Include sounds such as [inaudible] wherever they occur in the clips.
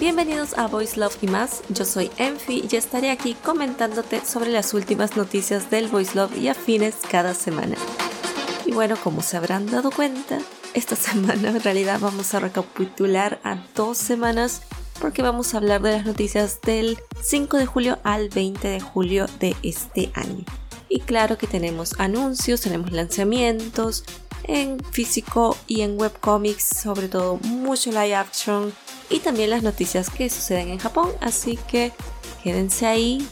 Bienvenidos a Voice Love y más, yo soy Enfi y estaré aquí comentándote sobre las últimas noticias del Voice Love y afines cada semana. Y bueno, como se habrán dado cuenta, esta semana en realidad vamos a recapitular a dos semanas porque vamos a hablar de las noticias del 5 de julio al 20 de julio de este año. Y claro que tenemos anuncios, tenemos lanzamientos en físico y en webcomics, sobre todo mucho live action y también las noticias que suceden en Japón, así que quédense ahí.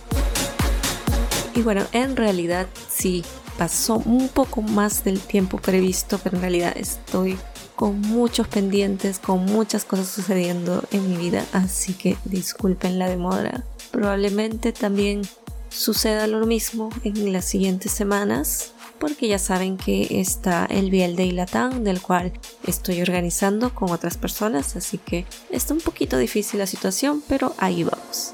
Y bueno, en realidad sí, pasó un poco más del tiempo previsto, pero en realidad estoy con muchos pendientes, con muchas cosas sucediendo en mi vida, así que disculpen la demora. Probablemente también suceda lo mismo en las siguientes semanas, porque ya saben que está el Biel de Ilatán, del cual estoy organizando con otras personas, así que está un poquito difícil la situación, pero ahí vamos.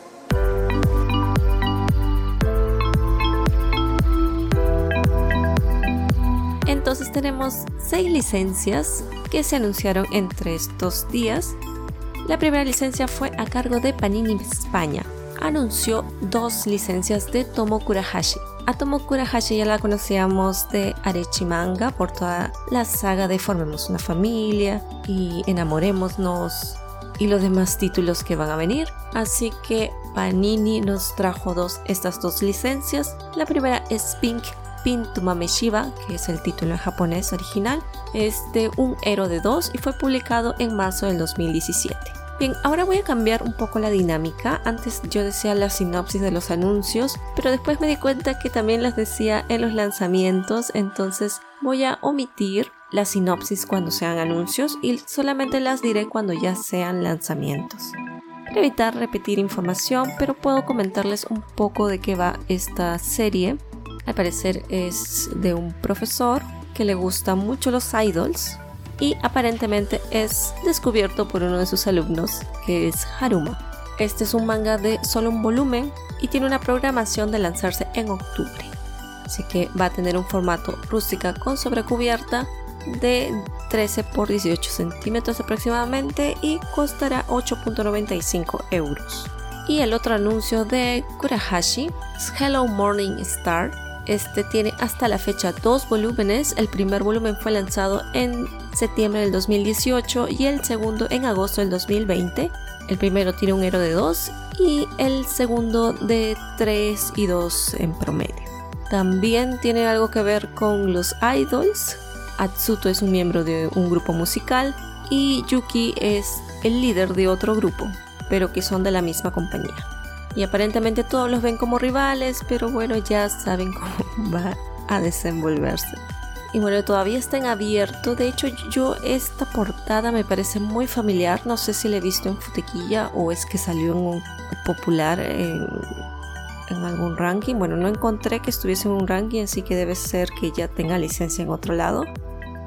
Entonces tenemos seis licencias que se anunciaron entre estos días. La primera licencia fue a cargo de Panini España. Anunció dos licencias de Tomo Kurahashi. A Tomo Kurahashi ya la conocíamos de Arechimanga por toda la saga de Formemos una familia y Enamorémonos y los demás títulos que van a venir. Así que Panini nos trajo dos, estas dos licencias. La primera es Pink Pintumame Shiba, que es el título en japonés original, es de un héroe de dos y fue publicado en marzo del 2017. Bien, ahora voy a cambiar un poco la dinámica. Antes yo decía la sinopsis de los anuncios, pero después me di cuenta que también las decía en los lanzamientos, entonces voy a omitir la sinopsis cuando sean anuncios y solamente las diré cuando ya sean lanzamientos. Para evitar repetir información, pero puedo comentarles un poco de qué va esta serie al parecer es de un profesor que le gustan mucho los idols y aparentemente es descubierto por uno de sus alumnos que es Haruma. Este es un manga de solo un volumen y tiene una programación de lanzarse en octubre. Así que va a tener un formato rústica con sobrecubierta de 13 por 18 centímetros aproximadamente y costará 8.95 euros. Y el otro anuncio de Kurahashi es Hello Morning Star, este tiene hasta la fecha dos volúmenes. El primer volumen fue lanzado en septiembre del 2018 y el segundo en agosto del 2020. El primero tiene un héroe de 2 y el segundo de 3 y 2 en promedio. También tiene algo que ver con los idols. Atsuto es un miembro de un grupo musical y Yuki es el líder de otro grupo, pero que son de la misma compañía y aparentemente todos los ven como rivales, pero bueno, ya saben cómo [laughs] va a desenvolverse. Y bueno, todavía está en abierto. De hecho, yo esta portada me parece muy familiar. No sé si la he visto en Futequilla o es que salió en un popular en, en algún ranking. Bueno, no encontré que estuviese en un ranking, así que debe ser que ya tenga licencia en otro lado.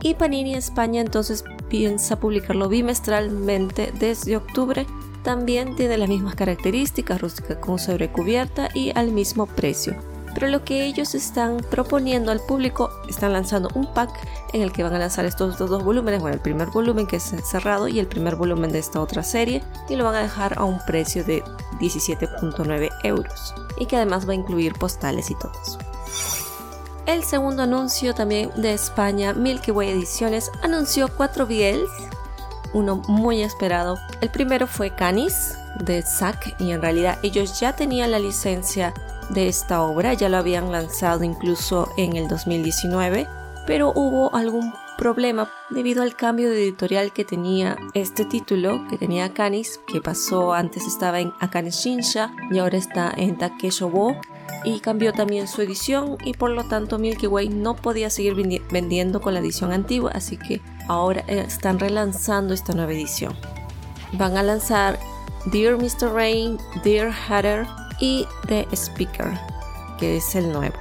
Y Panini España entonces piensa publicarlo bimestralmente desde octubre también tiene las mismas características, rústica con sobrecubierta y al mismo precio. Pero lo que ellos están proponiendo al público, están lanzando un pack en el que van a lanzar estos dos, volúmenes, bueno, el primer volumen que es cerrado y el primer volumen de esta otra serie, y lo van a dejar a un precio de 17.9 euros, y que además va a incluir postales y todo eso. El segundo anuncio también de España, Milky Way Ediciones, anunció cuatro BLs uno muy esperado. El primero fue Canis de Zack y en realidad ellos ya tenían la licencia de esta obra, ya lo habían lanzado incluso en el 2019, pero hubo algún problema debido al cambio de editorial que tenía este título, que tenía Canis, que pasó antes estaba en Akane Shinsha y ahora está en Takeshobo y cambió también su edición y por lo tanto Milky Way no podía seguir vendiendo con la edición antigua, así que ahora están relanzando esta nueva edición. Van a lanzar Dear Mr. Rain, Dear Hatter y The Speaker, que es el nuevo.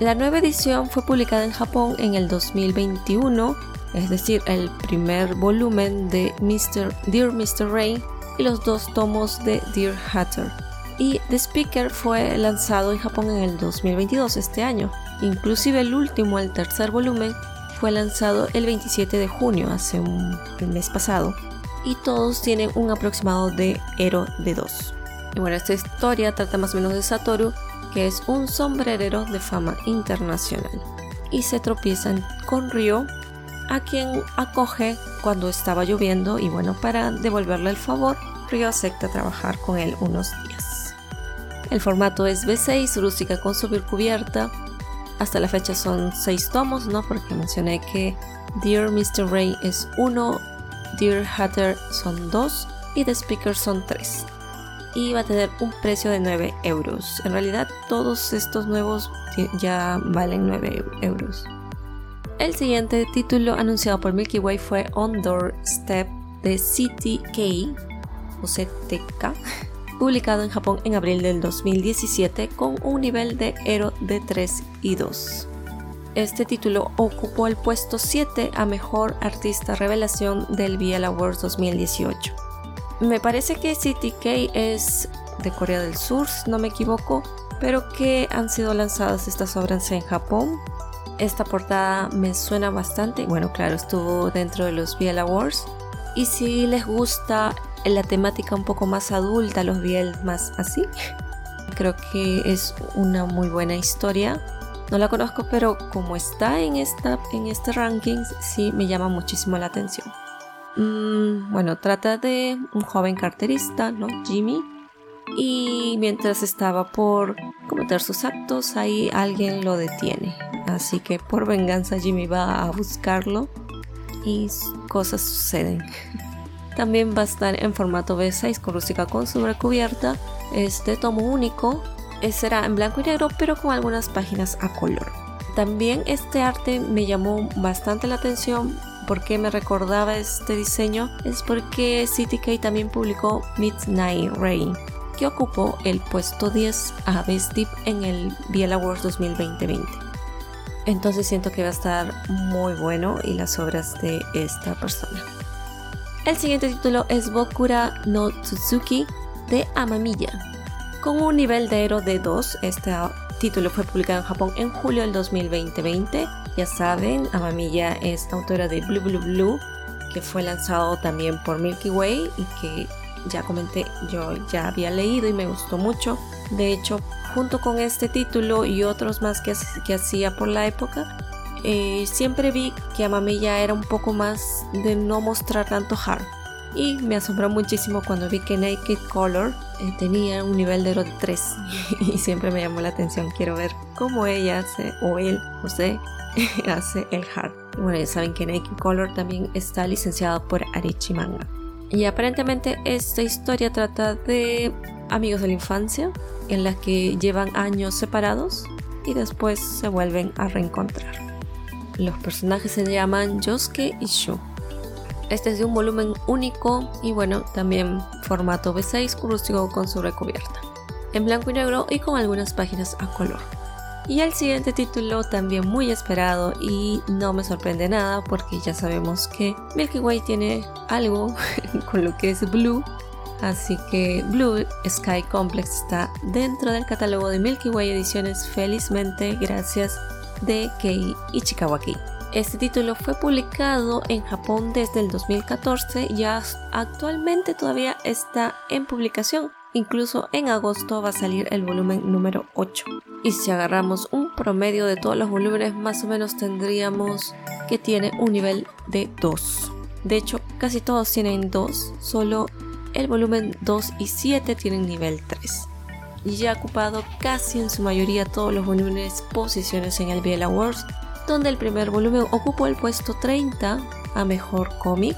La nueva edición fue publicada en Japón en el 2021, es decir, el primer volumen de Mr. Dear Mr. Rain y los dos tomos de Dear Hatter. Y The Speaker fue lanzado en Japón en el 2022, este año. Inclusive el último, el tercer volumen, fue lanzado el 27 de junio, hace un mes pasado. Y todos tienen un aproximado de Ero de 2. Y bueno, esta historia trata más o menos de Satoru, que es un sombrerero de fama internacional. Y se tropiezan con Ryo, a quien acoge cuando estaba lloviendo y bueno, para devolverle el favor, Ryo acepta trabajar con él unos días. El formato es B6, rústica con cubierta. Hasta la fecha son 6 tomos, ¿no? Porque mencioné que Dear Mr. Ray es 1, Dear Hatter son 2 y The Speaker son 3. Y va a tener un precio de 9 euros. En realidad todos estos nuevos ya valen 9 euros. El siguiente título anunciado por Milky Way fue On Doorstep de CTK o CTK, publicado en Japón en abril del 2017 con un nivel de Ero de 3 y 2. Este título ocupó el puesto 7 a Mejor Artista Revelación del BL Awards 2018. Me parece que CTK es de Corea del Sur, no me equivoco, pero que han sido lanzadas estas obras en Japón esta portada me suena bastante. Bueno, claro, estuvo dentro de los Biel Awards. Y si les gusta la temática un poco más adulta, los Biel más así, creo que es una muy buena historia. No la conozco, pero como está en, esta, en este ranking, sí me llama muchísimo la atención. Mm, bueno, trata de un joven carterista, ¿no? Jimmy. Y mientras estaba por cometer sus actos, ahí alguien lo detiene. Así que por venganza Jimmy va a buscarlo y cosas suceden. También va a estar en formato B6 con rústica con sobrecubierta. Este tomo único será en blanco y negro pero con algunas páginas a color. También este arte me llamó bastante la atención porque me recordaba este diseño es porque CTK también publicó Midnight Rain que ocupó el puesto 10 a Best Deep en el Biel Awards 2020. Entonces siento que va a estar muy bueno y las obras de esta persona. El siguiente título es Bokura no Tsuzuki de Amamiya. Con un nivel de Ero de 2, este título fue publicado en Japón en julio del 2020. Ya saben, Amamiya es autora de Blue Blue Blue, que fue lanzado también por Milky Way y que ya comenté, yo ya había leído y me gustó mucho. De hecho, junto con este título y otros más que, que hacía por la época, eh, siempre vi que Amamiya era un poco más de no mostrar tanto hard. Y me asombró muchísimo cuando vi que Naked Color eh, tenía un nivel de 3 [laughs] y siempre me llamó la atención. Quiero ver cómo ella hace, o él, no sé, [laughs] hace el hard. Bueno, ya saben que Naked Color también está licenciado por Arichi Manga. Y aparentemente esta historia trata de amigos de la infancia en las que llevan años separados y después se vuelven a reencontrar. Los personajes se llaman Yosuke y Shu. Este es de un volumen único y bueno, también formato B6 rústico con sobrecubierta, en blanco y negro y con algunas páginas a color. Y el siguiente título también muy esperado y no me sorprende nada porque ya sabemos que Milky Way tiene algo [laughs] con lo que es Blue. Así que Blue Sky Complex está dentro del catálogo de Milky Way Ediciones felizmente gracias de Kei Ichikawaki. Este título fue publicado en Japón desde el 2014 y actualmente todavía está en publicación Incluso en agosto va a salir el volumen número 8. Y si agarramos un promedio de todos los volúmenes, más o menos tendríamos que tiene un nivel de 2. De hecho, casi todos tienen 2, solo el volumen 2 y 7 tienen nivel 3. Y ya ha ocupado casi en su mayoría todos los volúmenes posiciones en el BL Awards, donde el primer volumen ocupó el puesto 30 a mejor cómic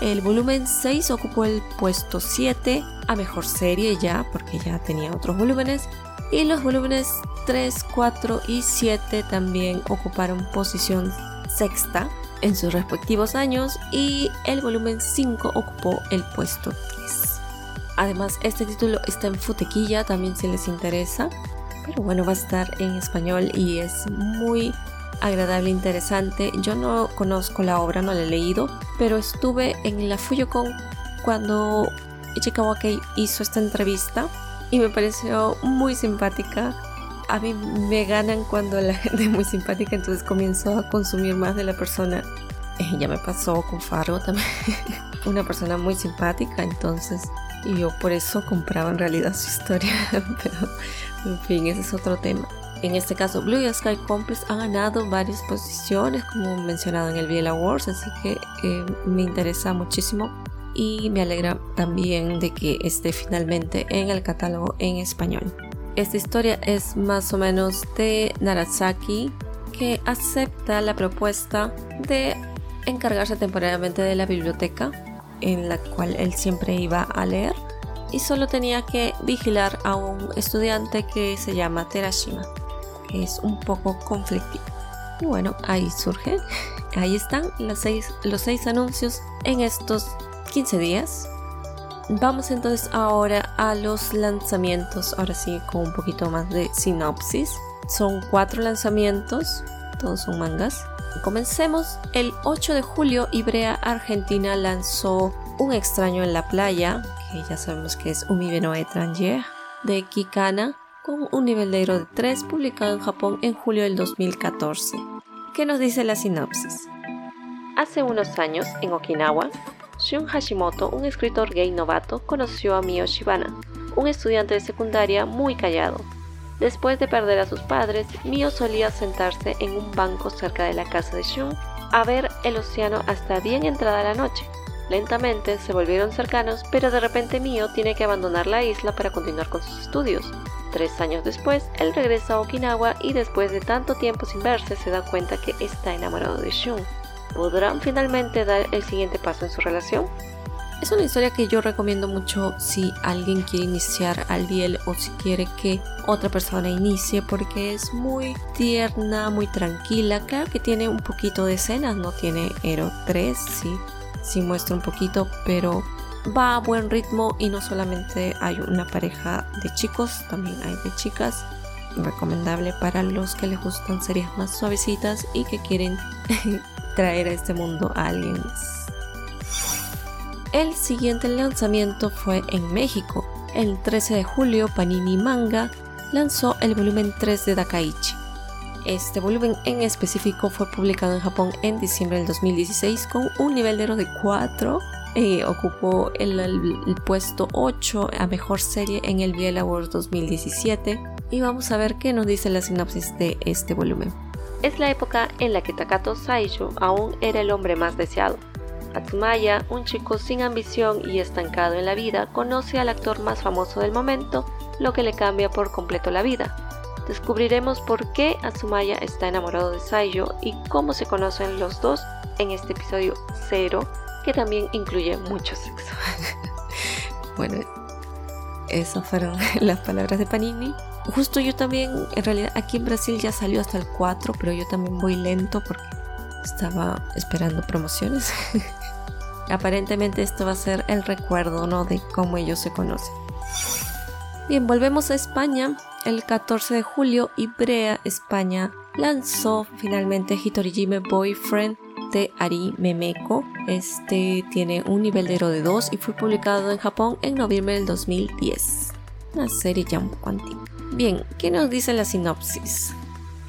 el volumen 6 ocupó el puesto 7 a mejor serie ya, porque ya tenía otros volúmenes. Y los volúmenes 3, 4 y 7 también ocuparon posición sexta en sus respectivos años y el volumen 5 ocupó el puesto 3. Además, este título está en futequilla también si les interesa, pero bueno, va a estar en español y es muy agradable, interesante. Yo no conozco la obra, no la he leído, pero estuve en la Fuyocon cuando Ichikawa Kei hizo esta entrevista y me pareció muy simpática. A mí me ganan cuando la [laughs] gente es muy simpática, entonces comienzo a consumir más de la persona. Eh, ya me pasó con Fargo también. [laughs] Una persona muy simpática, entonces y yo por eso compraba en realidad su historia, [laughs] pero en fin, ese es otro tema. En este caso, Blue Sky Compass ha ganado varias posiciones, como mencionado en el Biel Awards, así que eh, me interesa muchísimo y me alegra también de que esté finalmente en el catálogo en español. Esta historia es más o menos de Narasaki, que acepta la propuesta de encargarse temporariamente de la biblioteca en la cual él siempre iba a leer y solo tenía que vigilar a un estudiante que se llama Terashima, que es un poco conflictivo. Y bueno, ahí surge, [laughs] ahí están seis, los seis anuncios en estos 15 días. Vamos entonces ahora a los lanzamientos, ahora sí con un poquito más de sinopsis. Son cuatro lanzamientos, todos son mangas. Comencemos. El 8 de julio, Ibrea Argentina lanzó Un extraño en la playa, que ya sabemos que es Umi no étranger, de Kikana, con un nivel de de 3, publicado en Japón en julio del 2014. ¿Qué nos dice la sinopsis? Hace unos años, en Okinawa, Shun Hashimoto, un escritor gay novato, conoció a Mio Shibana, un estudiante de secundaria muy callado, Después de perder a sus padres, Mio solía sentarse en un banco cerca de la casa de Shun a ver el océano hasta bien entrada la noche. Lentamente se volvieron cercanos, pero de repente Mio tiene que abandonar la isla para continuar con sus estudios. Tres años después, él regresa a Okinawa y después de tanto tiempo sin verse se da cuenta que está enamorado de Shun. ¿Podrán finalmente dar el siguiente paso en su relación? Es una historia que yo recomiendo mucho si alguien quiere iniciar al biel o si quiere que otra persona inicie porque es muy tierna, muy tranquila. Claro que tiene un poquito de escenas, no tiene Hero 3, sí, sí muestra un poquito, pero va a buen ritmo y no solamente hay una pareja de chicos, también hay de chicas. Recomendable para los que les gustan series más suavecitas y que quieren [laughs] traer a este mundo a alguien el siguiente lanzamiento fue en México. El 13 de julio, Panini Manga lanzó el volumen 3 de Dakaichi. Este volumen en específico fue publicado en Japón en diciembre del 2016 con un nivel de de 4. Eh, ocupó el, puesto 8 a mejor serie en el Biel Awards 2017. Y vamos a ver qué nos dice la sinopsis de este volumen. Es la época en la que Takato Saijo aún era el hombre más deseado Atsumaya, un chico sin ambición y estancado en la vida, conoce al actor más famoso del momento, lo que le cambia por completo la vida. Descubriremos por qué Atsumaya está enamorado de Saiyo y cómo se conocen los dos en este episodio 0, que también incluye mucho sexo. [laughs] bueno, esas fueron [laughs] las palabras de Panini. Justo yo también, en realidad aquí en Brasil ya salió hasta el 4, pero yo también voy lento porque estaba esperando promociones. [laughs] Aparentemente esto va a ser el recuerdo, ¿no? De cómo ellos se conocen. Bien, volvemos a España. El 14 de julio, Ibrea, España, lanzó finalmente Hitorijime Boyfriend de Ari Memeko. Este tiene un nivel de de 2 y fue publicado en Japón en noviembre del 2010. Una serie ya un. Bien, ¿qué nos dice la sinopsis?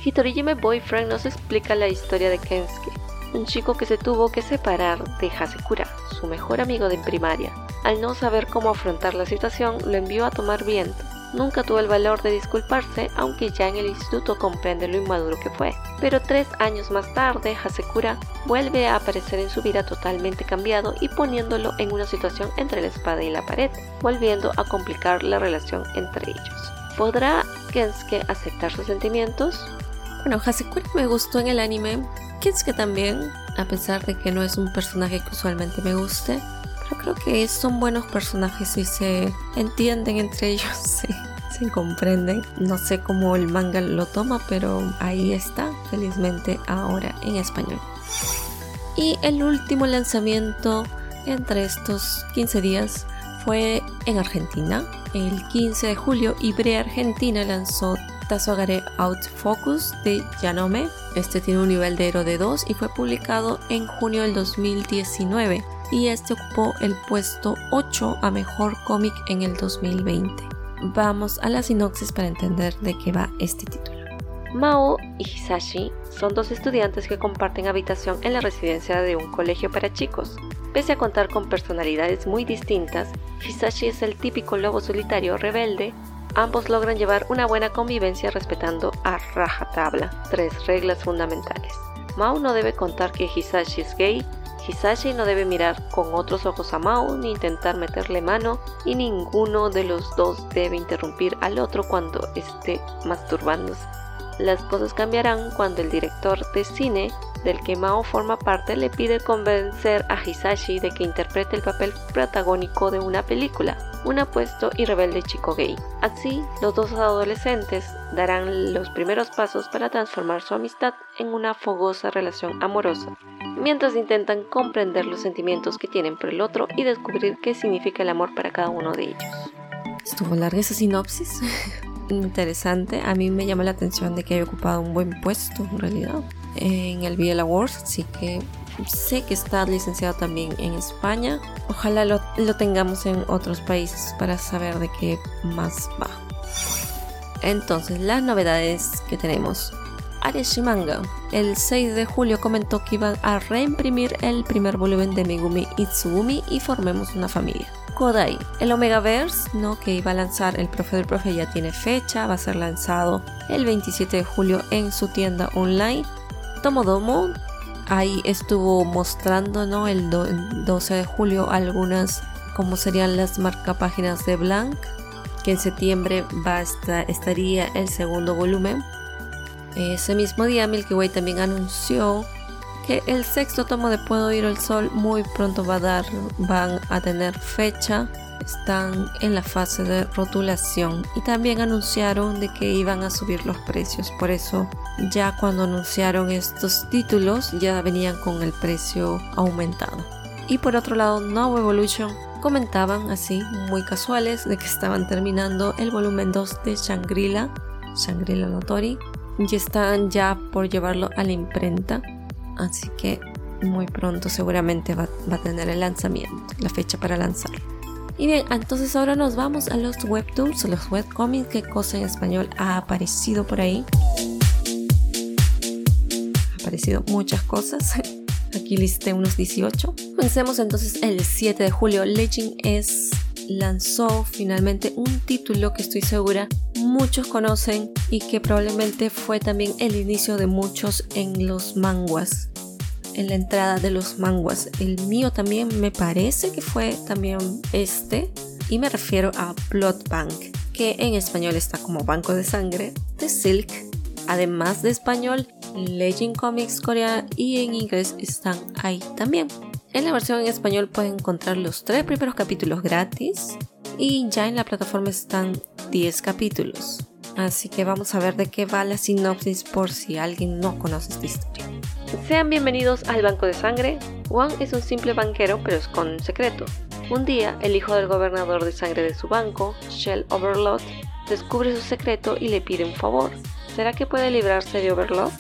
Hitorijime Boyfriend nos explica la historia de Kensuke, un chico que se tuvo que separar de Hasekura, su mejor amigo de primaria. Al no saber cómo afrontar la situación, lo envió a tomar viento. Nunca tuvo el valor de disculparse, aunque ya en el instituto comprende lo inmaduro que fue. Pero tres años más tarde, Hasekura vuelve a aparecer en su vida totalmente cambiado y poniéndolo en una situación entre la espada y la pared, volviendo a complicar la relación entre ellos. ¿Podrá Kensuke aceptar sus sentimientos? Bueno, Hasekura me gustó en el anime, que también, a pesar de que no es un personaje que usualmente me guste, pero creo que son buenos personajes y se entienden entre ellos, [laughs] se, se comprenden. No sé cómo el manga lo toma, pero ahí está, felizmente ahora en español. Y el último lanzamiento entre estos 15 días fue en Argentina. El 15 de julio, Ibre Argentina lanzó Tazogare Out Focus de Yanome. Este tiene un nivel de héroe de 2 y fue publicado en junio del 2019. y este ocupó el puesto 8 a mejor cómic en el 2020. Vamos a la sinopsis para entender de qué va este título. Mao y Hisashi son dos estudiantes que comparten habitación en la residencia de un colegio para chicos. Pese a contar con personalidades muy distintas, Hisashi es el típico lobo solitario rebelde. Ambos logran llevar una buena convivencia respetando a rajatabla tres reglas fundamentales. Mao no debe contar que Hisashi es gay, Hisashi no debe mirar con otros ojos a Mao ni intentar meterle mano, y ninguno de los dos debe interrumpir al otro cuando esté masturbándose. Las cosas cambiarán cuando el director de cine del que Mao forma parte le pide convencer a Hisashi de que interprete el papel protagónico de una película, un apuesto y rebelde chico gay. Así, los dos adolescentes darán los primeros pasos para transformar su amistad en una fogosa relación amorosa, mientras intentan comprender los sentimientos que tienen por el otro y descubrir qué significa el amor para cada uno de ellos. Estuvo larga esa sinopsis. [laughs] interesante. A mí me llama la atención de que haya ocupado un buen puesto en realidad en el BL Awards, así que sé que está licenciado también en España. Ojalá lo, lo tengamos en otros países para saber de qué más va. Entonces, las novedades que tenemos. Areshimanga el 6 de julio comentó que iban a reimprimir el primer volumen de Megumi Itsugumi y formemos una familia. El Omegaverse, ¿no? que iba a lanzar el profe del profe ya tiene fecha, va a ser lanzado el 27 de julio en su tienda online. Tomodomo, ahí estuvo mostrando ¿no? el, 12 de julio algunas como serían las marcapáginas de Blank, que en septiembre va a estar, estaría el segundo volumen. Ese mismo día Milky Way también anunció que el sexto tomo de Puedo ir al sol muy pronto va a dar, van a tener fecha. Están en la fase de rotulación y también anunciaron de que iban a subir los precios. Por eso ya cuando anunciaron estos títulos ya venían con el precio aumentado. Y por otro lado, No Evolution comentaban así, muy casuales, de que estaban terminando el volumen 2 de Shangri-La, Shangri-La Notori, y están ya por llevarlo a la imprenta así que muy pronto seguramente va, a tener el lanzamiento, la fecha para lanzarlo. Y bien, entonces ahora nos vamos a los webtoons, los webcomics, qué cosa en español ha aparecido por ahí. Ha aparecido muchas cosas. [laughs] Aquí listé unos 18. Comencemos entonces el 7 de julio. Legend S lanzó finalmente un título que estoy segura muchos conocen y que probablemente fue también el inicio de muchos en los manguas en la entrada de los manguas. El mío también me parece que fue también este. Y me refiero a Blood Bank, que en español está como Banco de Sangre, de Silk. Además de español, Legend Comics Corea y en inglés están ahí también. En la versión en español pueden encontrar los tres primeros capítulos gratis y ya en la plataforma están 10 capítulos. Así que vamos a ver de qué va la sinopsis por si alguien no conoce esta historia. Sean bienvenidos al Banco de Sangre. Wang es un simple banquero, pero es con un secreto. Un día, el hijo del gobernador de sangre de su banco, Shell Overlord, descubre su secreto y le pide un favor. ¿Será que puede librarse de Overlord?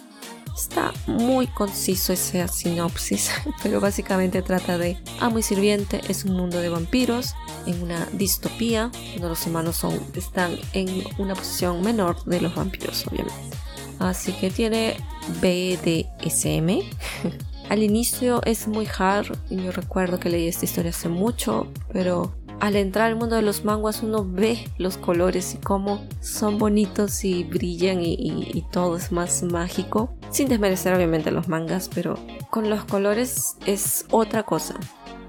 Está muy conciso esa sinopsis, [laughs] pero básicamente trata de amo y sirviente es un mundo de vampiros en una distopía donde los humanos son, están en una posición menor de los vampiros, obviamente. Así que tiene BDSM. [laughs] Al inicio es muy hard y yo recuerdo que leí esta historia hace mucho, pero al entrar al mundo de los manguas uno ve los colores y cómo son bonitos y brillan y, y, todo es más mágico. Sin desmerecer obviamente los mangas, pero con los colores es otra cosa.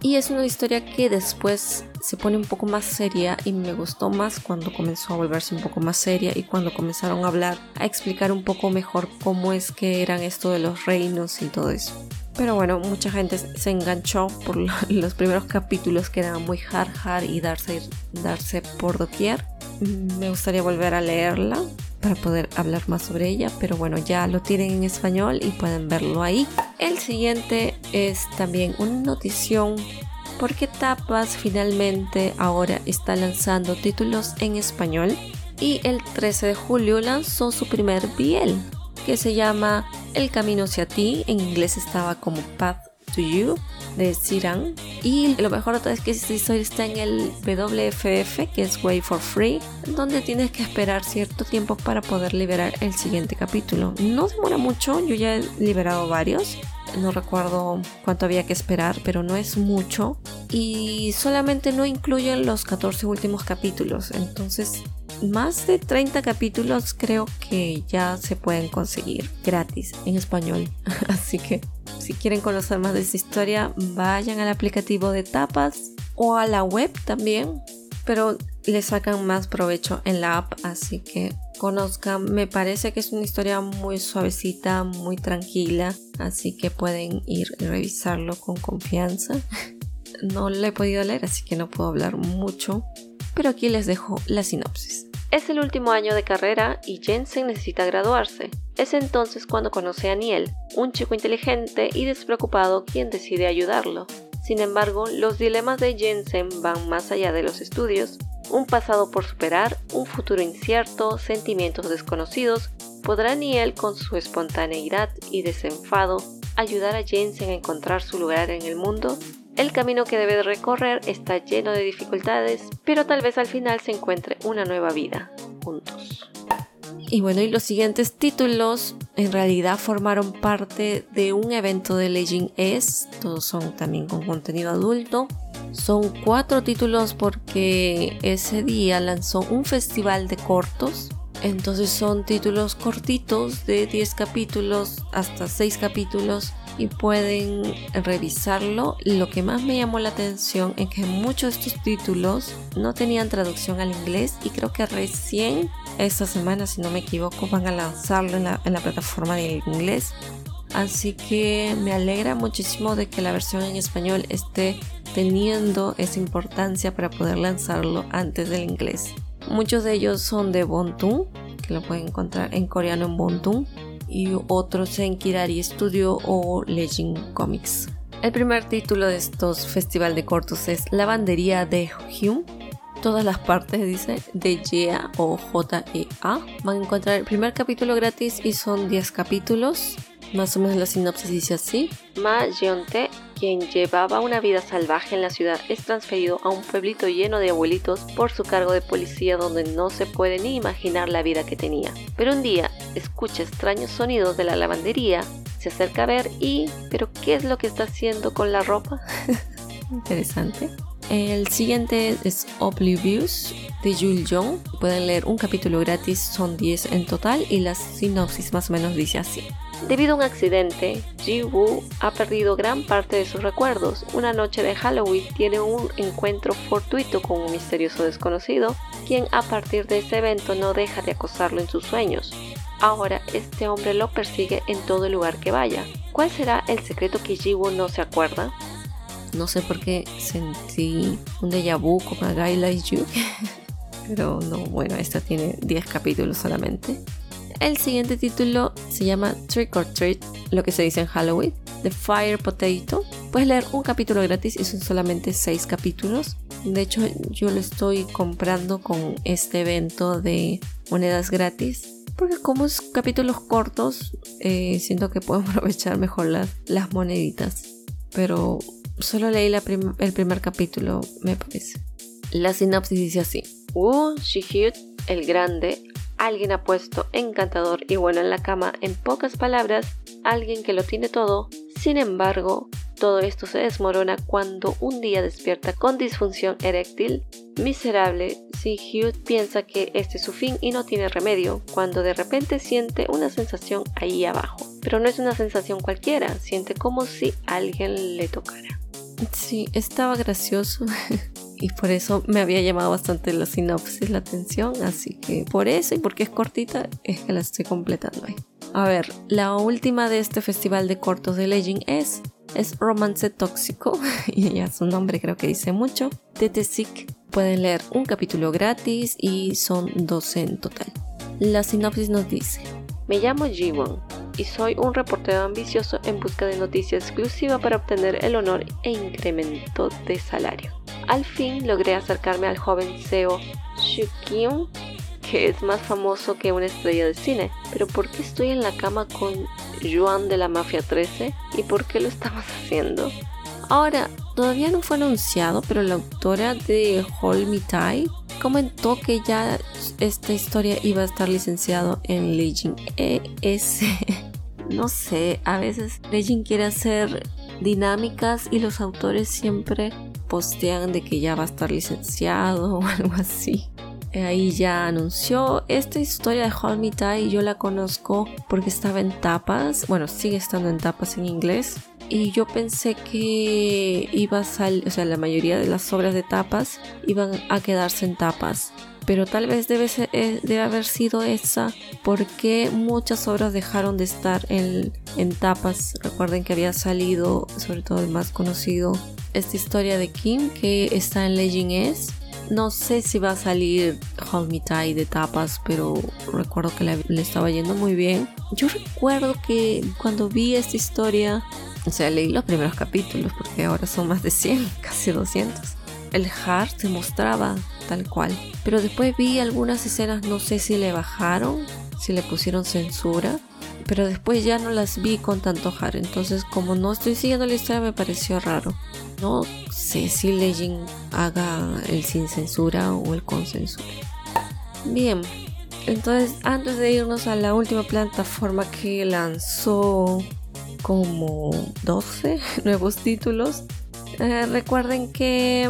Y es una historia que después se pone un poco más seria y me gustó más cuando comenzó a volverse un poco más seria y cuando comenzaron a hablar, a explicar un poco mejor cómo es que eran esto de los reinos y todo eso. Pero bueno, mucha gente se enganchó por [laughs] los primeros capítulos que eran muy hard hard y darse, darse por doquier. Me gustaría volver a leerla para poder hablar más sobre ella, pero bueno, ya lo tienen en español y pueden verlo ahí. El siguiente es también una notición porque Tapas finalmente ahora está lanzando títulos en español y el 13 de julio lanzó su primer biel que se llama El camino hacia ti, en inglés estaba como Path to You de Siran. Y lo mejor es que esta historia está en el WFF, que es Way for Free, donde tienes que esperar cierto tiempo para poder liberar el siguiente capítulo. No demora mucho, yo ya he liberado varios. No recuerdo cuánto había que esperar, pero no es mucho. Y solamente no incluyen los 14 últimos capítulos. Entonces más de 30 capítulos creo que ya se pueden conseguir gratis en español. [laughs] Así que si quieren conocer más de esta historia, vayan al aplicativo de tapas o a la web también. Pero le sacan más provecho en la app, así que conozcan. Me parece que es una historia muy suavecita, muy tranquila, así que pueden ir y revisarlo con confianza. [laughs] No lo he podido leer, así que no puedo hablar mucho, pero aquí les dejo la sinopsis. Es el último año de carrera y Jensen necesita graduarse. Es entonces cuando conoce a Niel, un chico inteligente y despreocupado quien decide ayudarlo. Sin embargo, los dilemas de Jensen van más allá de los estudios. Un pasado por superar, un futuro incierto, sentimientos desconocidos. ¿Podrá Niel con su espontaneidad y desenfado ayudar a Jensen a encontrar su lugar en el mundo? El camino que debe recorrer está lleno de dificultades, pero tal vez al final se encuentre una nueva vida juntos. Y bueno, y los siguientes títulos en realidad formaron parte de un evento de Legend S, todos son también con contenido adulto. Son cuatro títulos porque ese día lanzó un festival de cortos entonces son títulos cortitos de 10 capítulos hasta 6 capítulos y pueden revisarlo. Lo que más me llamó la atención es que muchos de estos títulos no tenían traducción al inglés y creo que recién esta semana, si no me equivoco, van a lanzarlo en la, en la plataforma de inglés. Así que me alegra muchísimo de que la versión en español esté teniendo esa importancia para poder lanzarlo antes del inglés. Muchos de ellos son de Bontun, que lo pueden encontrar en coreano en Bontun, y otros en Kirari Studio o Legend Comics. El primer título de estos festival de cortos es Lavandería de Hyun. Todas las partes, dice, de Jea o J-E-A. Van a encontrar el primer capítulo gratis y son 10 capítulos. Más o menos la sinopsis dice así. Ma Jeonte quien llevaba una vida salvaje en la ciudad, es transferido a un pueblito lleno de abuelitos por su cargo de policía donde no se puede ni imaginar la vida que tenía. Pero un día escucha extraños sonidos de la lavandería, se acerca a ver y... ¿Pero qué es lo que está haciendo con la ropa? [laughs] Interesante. El siguiente es Oblivious de Jules Young. Pueden leer un capítulo gratis, son 10 en total y la sinopsis más o menos dice así. Debido a un accidente, Ji-woo ha perdido gran parte de sus recuerdos. Una noche de Halloween tiene un encuentro fortuito con un misterioso desconocido, quien a partir de ese evento no deja de acosarlo en sus sueños. Ahora este hombre lo persigue en todo lugar que vaya. ¿Cuál será el secreto que Ji-woo no se acuerda? No sé por qué sentí un déjà vu con A Guy Like. Pero no, bueno, esta tiene 10 capítulos solamente. El siguiente título se llama Trick or Treat, lo que se dice en Halloween, The Fire Potato. Puedes leer un capítulo gratis y son solamente 6 capítulos. De hecho, yo lo estoy comprando con este evento de monedas gratis. Porque como es capítulos cortos, eh, siento que puedo [laughs] aprovechar mejor las, moneditas. Pero solo leí el primer capítulo, me parece. La sinopsis dice así. Woo Shihyut, el grande, alguien apuesto, encantador y bueno en la cama, en pocas palabras, alguien que lo tiene todo. Sin embargo, todo esto se desmorona cuando un día despierta con disfunción eréctil. Miserable, si Hugh piensa que este es su fin y no tiene remedio, cuando de repente siente una sensación ahí abajo. Pero no es una sensación cualquiera, siente como si alguien le tocara. Sí, estaba gracioso. [laughs] y por eso me había llamado bastante la sinopsis la atención, así que por eso y porque es cortita es que la estoy completando ahí. A ver, la última de este festival de cortos de Legend es es Romance Tóxico [laughs] y ya su nombre creo que dice mucho. Tetesic pueden leer un capítulo gratis y son 12 en total. La sinopsis nos dice: Me llamo Jiwon y soy un reportero ambicioso en busca de noticia exclusiva para obtener el honor e incremento de salario. Al fin logré acercarme al joven CEO Shukyun, que es más famoso que una estrella de cine. Pero ¿por qué estoy en la cama con Juan de la Mafia 13? ¿Y por qué lo estamos [laughs] haciendo? Ahora, todavía no fue anunciado, pero la autora de Hold Me Tight comentó que ya esta historia iba a estar licenciado en Legend ES. [laughs] no sé, a veces Legend quiere hacer dinámicas y los autores siempre postean de que ya va a estar licenciado [laughs] o algo así. Ahí ya anunció esta historia de Hold Me. Yo la conozco porque estaba en tapas. Bueno, sigue estando en tapas en inglés. Y yo pensé que iba a salir, o sea, la mayoría de las obras de tapas iban a quedarse en tapas. Pero tal vez debe, eh, debe haber sido esa porque muchas obras dejaron de estar en, en tapas. Recuerden que había salido, sobre todo el más conocido, esta historia de Kim que está en Legend S no sé si va a salir Hold Me Tight de tapas, pero recuerdo que le, estaba yendo muy bien. Yo recuerdo que cuando vi esta historia, o sea, leí los primeros capítulos, porque ahora son más de 100, [laughs] casi 200. El heart se mostraba tal cual. Pero después vi algunas escenas, no sé si le bajaron, si le pusieron censura pero después ya no las vi con tanto hard. Entonces, como no estoy siguiendo la historia, me pareció raro. No sé si Legend haga el sin censura o el con censura. Bien, entonces antes de irnos a la última plataforma que lanzó como 12 [laughs] nuevos títulos, eh, recuerden que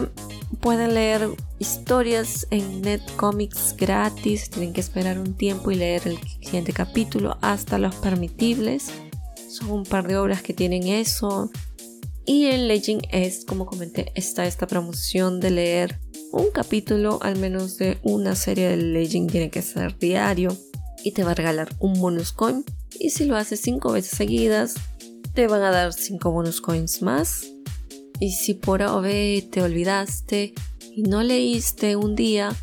pueden leer historias en Netcomics gratis, tienen que esperar un tiempo y leer el siguiente capítulo hasta los permitibles. Son un par de obras que tienen eso. Y en Legend es, como comenté, está esta promoción de leer un capítulo al menos de una serie de Legend, tiene que ser diario y te va a regalar un bonus coin. Y si lo haces 5 veces seguidas, te van a dar 5 bonus coins más. Y si por OB te olvidaste y no leíste un día,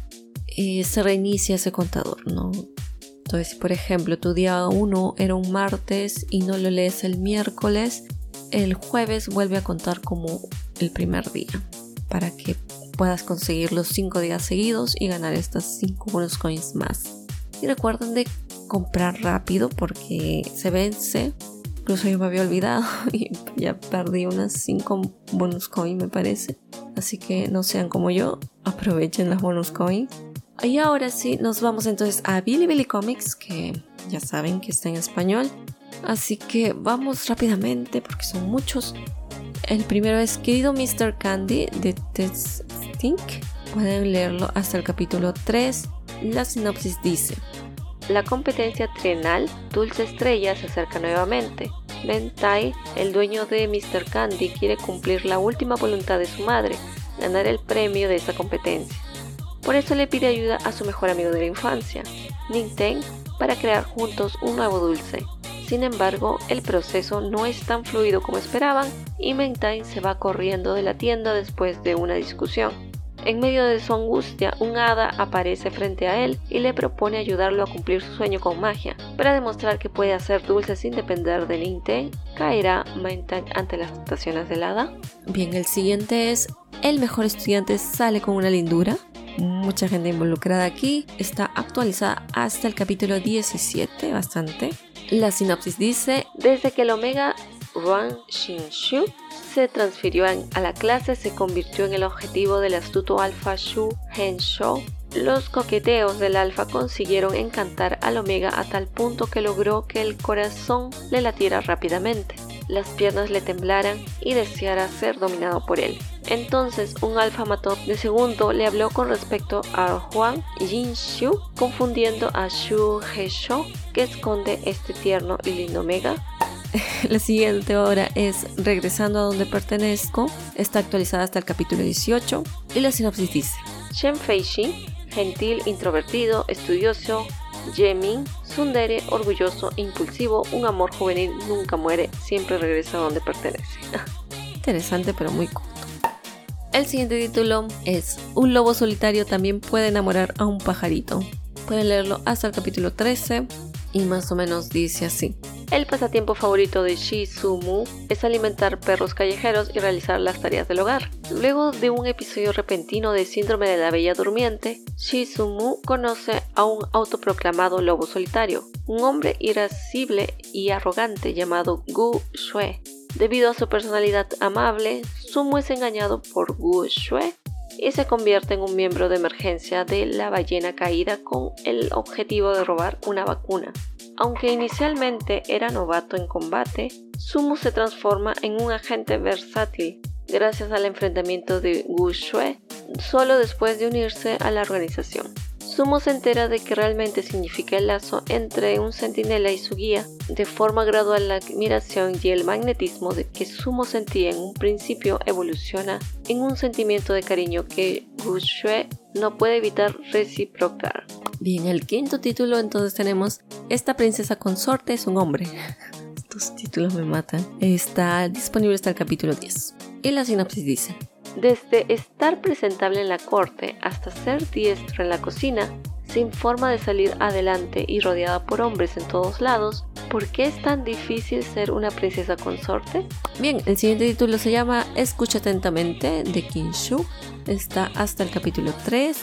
eh, se reinicia ese contador, ¿no? Entonces, por ejemplo, tu día 1 era un martes y no lo lees el miércoles, el jueves vuelve a contar como el primer día para que puedas conseguir los 5 días seguidos y ganar estas 5 bonus coins más. Y recuerden de comprar rápido porque se vence. Incluso yo me había olvidado [laughs] y ya perdí unas 5 bonus coins me parece. Así que no sean como yo, aprovechen las bonus coins. Y ahora sí, nos vamos entonces a Billy Billy Comics, que ya saben que está en español. Así que vamos rápidamente porque son muchos. El primero es Querido Mr. Candy de Ted Stink. Pueden leerlo hasta el capítulo 3. La sinopsis dice: La competencia trienal Dulce Estrella se acerca nuevamente. Ben Tai, el dueño de Mr. Candy, quiere cumplir la última voluntad de su madre, ganar el premio de esa competencia. Por eso le pide ayuda a su mejor amigo de la infancia, Nintendo, para crear juntos un nuevo dulce. Sin embargo, el proceso no es tan fluido como esperaban y Mentine se va corriendo de la tienda después de una discusión. En medio de su angustia, un hada aparece frente a él y le propone ayudarlo a cumplir su sueño con magia. Para demostrar que puede hacer dulces sin depender de Nintendo, caerá Mentine ante las tentaciones del hada. Bien, el siguiente es El mejor estudiante sale con una lindura mucha gente involucrada aquí. Está actualizada hasta el capítulo 17, bastante. La sinopsis dice, desde que el Omega Ruan Shinshu se transfirió a la clase, se convirtió en el objetivo del astuto Alpha Shu Hensho. Los coqueteos del Alpha consiguieron encantar al Omega a tal punto que logró que el corazón le latiera rápidamente, las piernas le temblaran y deseara ser dominado por él. Entonces un alfa mató de segundo le habló con respecto a Juan Shu, confundiendo a Shu He-sho, que esconde este tierno y lindo Omega. [laughs] La siguiente obra es Regresando a donde pertenezco. Está actualizada hasta el capítulo 18 y la sinopsis dice: Shen Feixi, gentil, introvertido, estudioso, Jemin, Sundere, orgulloso, impulsivo, un amor juvenil nunca muere, siempre regresa a donde pertenece. [laughs] Interesante pero muy corto. El siguiente título es Un lobo solitario también puede enamorar a un pajarito. Pueden leerlo hasta el capítulo 13 y más o menos dice así. El pasatiempo favorito de Shizumu es alimentar perros callejeros y realizar las tareas del hogar. Luego de un episodio repentino de síndrome de la bella durmiente, Shizumu conoce a un autoproclamado lobo solitario, un hombre irascible y arrogante llamado Gu Shue, Debido a su personalidad amable, Sumo es engañado por Gu Shui y se convierte en un miembro de emergencia de la ballena caída con el objetivo de robar una vacuna. Aunque inicialmente era novato en combate, Sumo se transforma en un agente versátil gracias al enfrentamiento de Wu Shui solo después de unirse a la organización. Sumo se entera de que realmente significa el lazo entre un centinela y su guía. De forma gradual la admiración y el magnetismo de que Sumo sentía en un principio evoluciona en un sentimiento de cariño que Wu Shui no puede evitar reciprocar. Bien, el quinto título entonces tenemos Esta princesa consorte es un hombre. [laughs] Estos títulos me matan. Está disponible hasta el capítulo 10. Y la sinopsis dice, desde estar presentable en la corte hasta ser diestro en la cocina, sin forma de salir adelante y rodeada por hombres en todos lados, ¿por qué es tan difícil ser una princesa consorte? Bien, el siguiente título se llama Escucha atentamente de Kinshu. Está hasta el capítulo 3.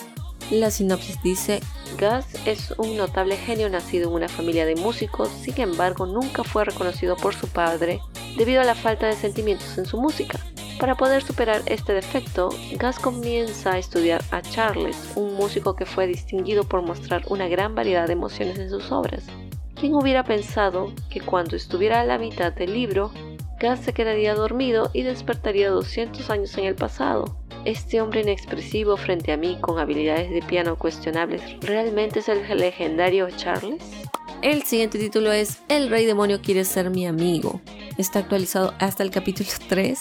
La sinopsis dice, Gus es un notable genio nacido en una familia de músicos, sin embargo nunca fue reconocido por su padre debido a la falta de sentimientos en su música. Para poder superar este defecto, Gus comienza a estudiar a Charles, un músico que fue distinguido por mostrar una gran variedad de emociones en sus obras. ¿Quién hubiera pensado que cuando estuviera a la mitad del libro, Gus se quedaría dormido y despertaría 200 años en el pasado? Este hombre inexpresivo frente a mí con habilidades de piano cuestionables, ¿realmente es el legendario Charles? El siguiente título es El Rey Demonio quiere ser mi amigo. Está actualizado hasta el capítulo 3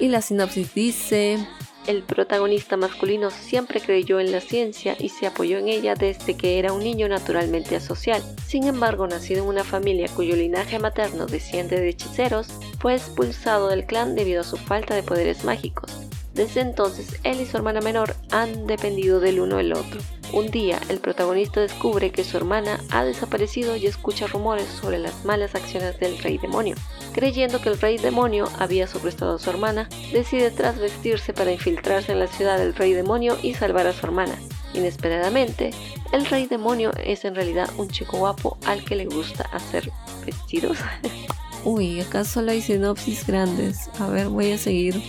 y la sinopsis dice, el protagonista masculino siempre creyó en la ciencia y se apoyó en ella desde que era un niño naturalmente asocial. Sin embargo, nacido en una familia cuyo linaje materno desciende de hechiceros, fue expulsado del clan debido a su falta de poderes mágicos. Desde entonces, él y su hermana menor han dependido del uno del otro. Un día, el protagonista descubre que su hermana ha desaparecido y escucha rumores sobre las malas acciones del rey demonio. Creyendo que el rey demonio había sobrestado a su hermana, decide trasvestirse para infiltrarse en la ciudad del rey demonio y salvar a su hermana. Inesperadamente, el rey demonio es en realidad un chico guapo al que le gusta hacer vestidos. [laughs] Uy, acá solo hay sinopsis grandes. A ver, voy a seguir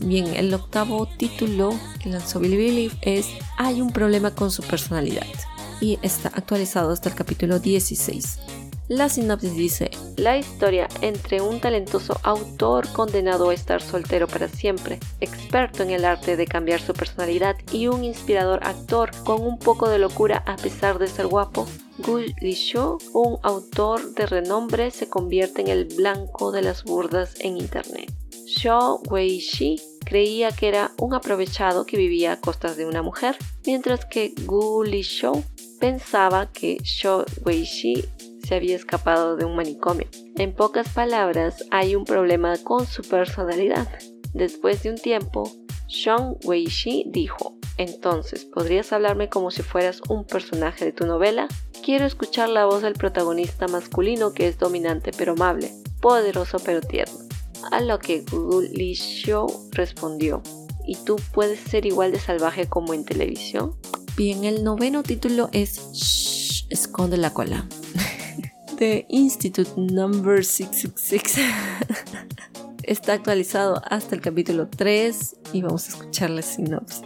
Bien, el octavo título que lanzó Billy es Hay un problema con su personalidad y está actualizado hasta el capítulo 16. La sinopsis dice, la historia entre un talentoso autor condenado a estar soltero para siempre, experto en el arte de cambiar su personalidad y un inspirador actor con un poco de locura a pesar de ser guapo, Gu Lishu, un autor de renombre, se convierte en el blanco de las burdas en internet. Wei Weishi creía que era un aprovechado que vivía a costas de una mujer, mientras que Gu Lishou pensaba que Wei Weishi se había escapado de un manicomio. En pocas palabras, hay un problema con su personalidad. Después de un tiempo, Wei Weishi dijo, entonces, ¿podrías hablarme como si fueras un personaje de tu novela? Quiero escuchar la voz del protagonista masculino que es dominante pero amable, poderoso pero tierno. A lo que Google Lee Show respondió, ¿y tú puedes ser igual de salvaje como en televisión? Bien, el noveno título es Shh, esconde la cola. [laughs] The Institute Number 666. [laughs] Está actualizado hasta el capítulo 3 y vamos a escuchar la sinopsis.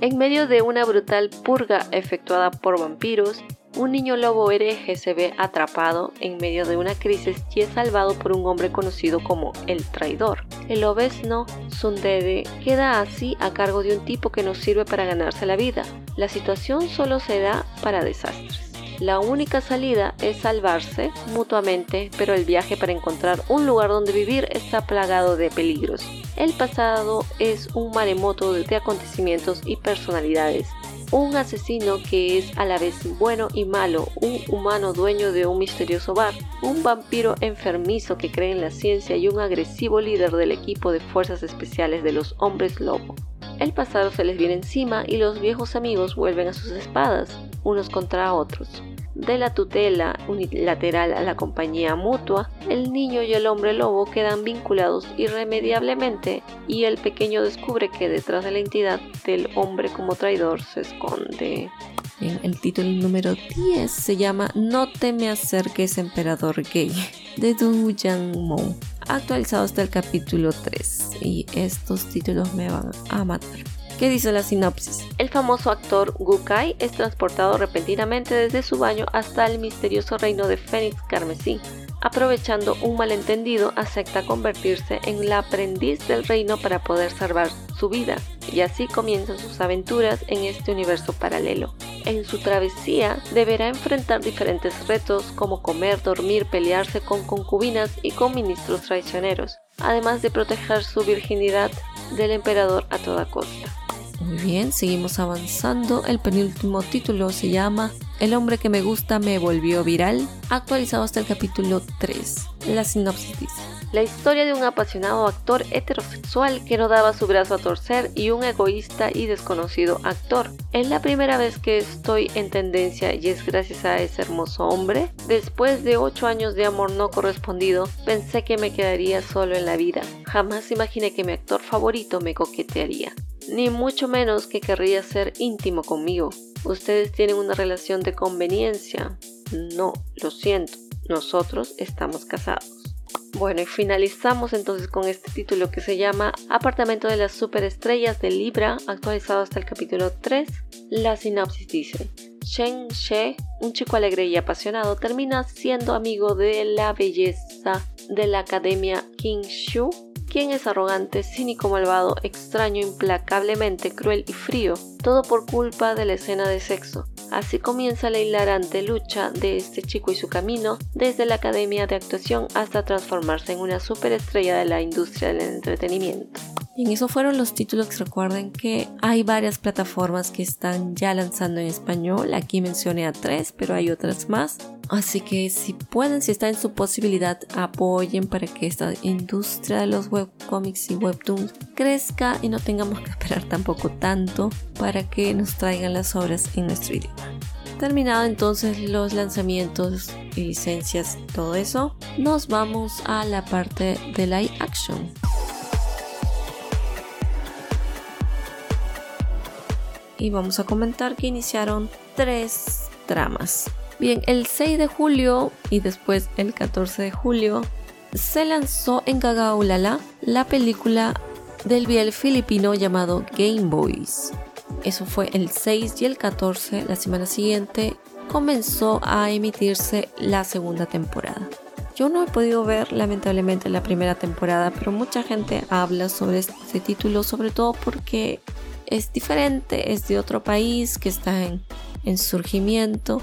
En medio de una brutal purga efectuada por vampiros, un niño lobo hereje se ve atrapado en medio de una crisis y es salvado por un hombre conocido como el traidor. El obesno Sundede queda así a cargo de un tipo que no sirve para ganarse la vida. La situación solo se da para desastres. La única salida es salvarse mutuamente, pero el viaje para encontrar un lugar donde vivir está plagado de peligros. El pasado es un maremoto de acontecimientos y personalidades un asesino que es a la vez bueno y malo, un humano dueño de un misterioso bar, un vampiro enfermizo que cree en la ciencia y un agresivo líder del equipo de fuerzas especiales de los hombres lobo. El pasado se les viene encima y los viejos amigos vuelven a sus espadas, unos contra otros de la tutela unilateral a la compañía mutua, el niño y el hombre lobo quedan vinculados irremediablemente y el pequeño descubre que detrás de la entidad del hombre como traidor se esconde. el título número 10 se llama No te me acerques emperador gay de Du Yang Mo. actualizado hasta el capítulo 3. Y estos títulos me van a matar. ¿Qué dice la sinopsis? El famoso actor Gukai es transportado repentinamente desde su baño hasta el misterioso reino de Fénix Carmesí. Aprovechando un malentendido, acepta convertirse en la aprendiz del reino para poder salvar su vida, y así comienzan sus aventuras en este universo paralelo. En su travesía deberá enfrentar diferentes retos como comer, dormir, pelearse con concubinas y con ministros traicioneros, además de proteger su virginidad del emperador a toda costa. Muy bien, seguimos avanzando. El penúltimo título se llama El hombre que me gusta me volvió viral, actualizado hasta el capítulo 3. La sinopsis. La historia de un apasionado actor heterosexual que no daba su brazo a torcer y un egoísta y desconocido actor. Es la primera vez que estoy en tendencia y es gracias a ese hermoso hombre. Después de 8 años de amor no correspondido, pensé que me quedaría solo en la vida. Jamás imaginé que mi actor favorito me coquetearía ni mucho menos que querría ser íntimo conmigo. Ustedes tienen una relación de conveniencia. No, lo siento, nosotros estamos casados. Bueno, y finalizamos entonces con este título que se llama Apartamento de las Superestrellas de Libra, actualizado hasta el capítulo 3. La sinopsis dice, Shen She, un chico alegre y apasionado, termina siendo amigo de la belleza de la Academia King Shu quien es arrogante, cínico, malvado, extraño, implacablemente cruel y frío, todo por culpa de la escena de sexo. Así comienza la hilarante lucha de este chico y su camino desde la academia de actuación hasta transformarse en una superestrella de la industria del entretenimiento. Y eso fueron los títulos. Recuerden que hay varias plataformas que están ya lanzando en español. Aquí mencioné a tres, pero hay otras más. Así que si pueden, si está en su posibilidad, apoyen para que esta industria de los webcomics y webtoons crezca y no tengamos que esperar tampoco tanto para que nos traigan las obras en nuestro idioma. Terminado entonces los lanzamientos y licencias, todo eso, nos vamos a la parte de live action. y vamos a comentar que iniciaron tres tramas. Bien, el 6 de julio y después el 14 de julio se lanzó en Gagaulala la película del biel filipino llamado Game Boys. Eso fue el 6 y el 14. La semana siguiente comenzó a emitirse la segunda temporada. Yo no he podido ver lamentablemente la primera temporada, pero mucha gente habla sobre este título, sobre todo porque es diferente, es de otro país que está en, surgimiento.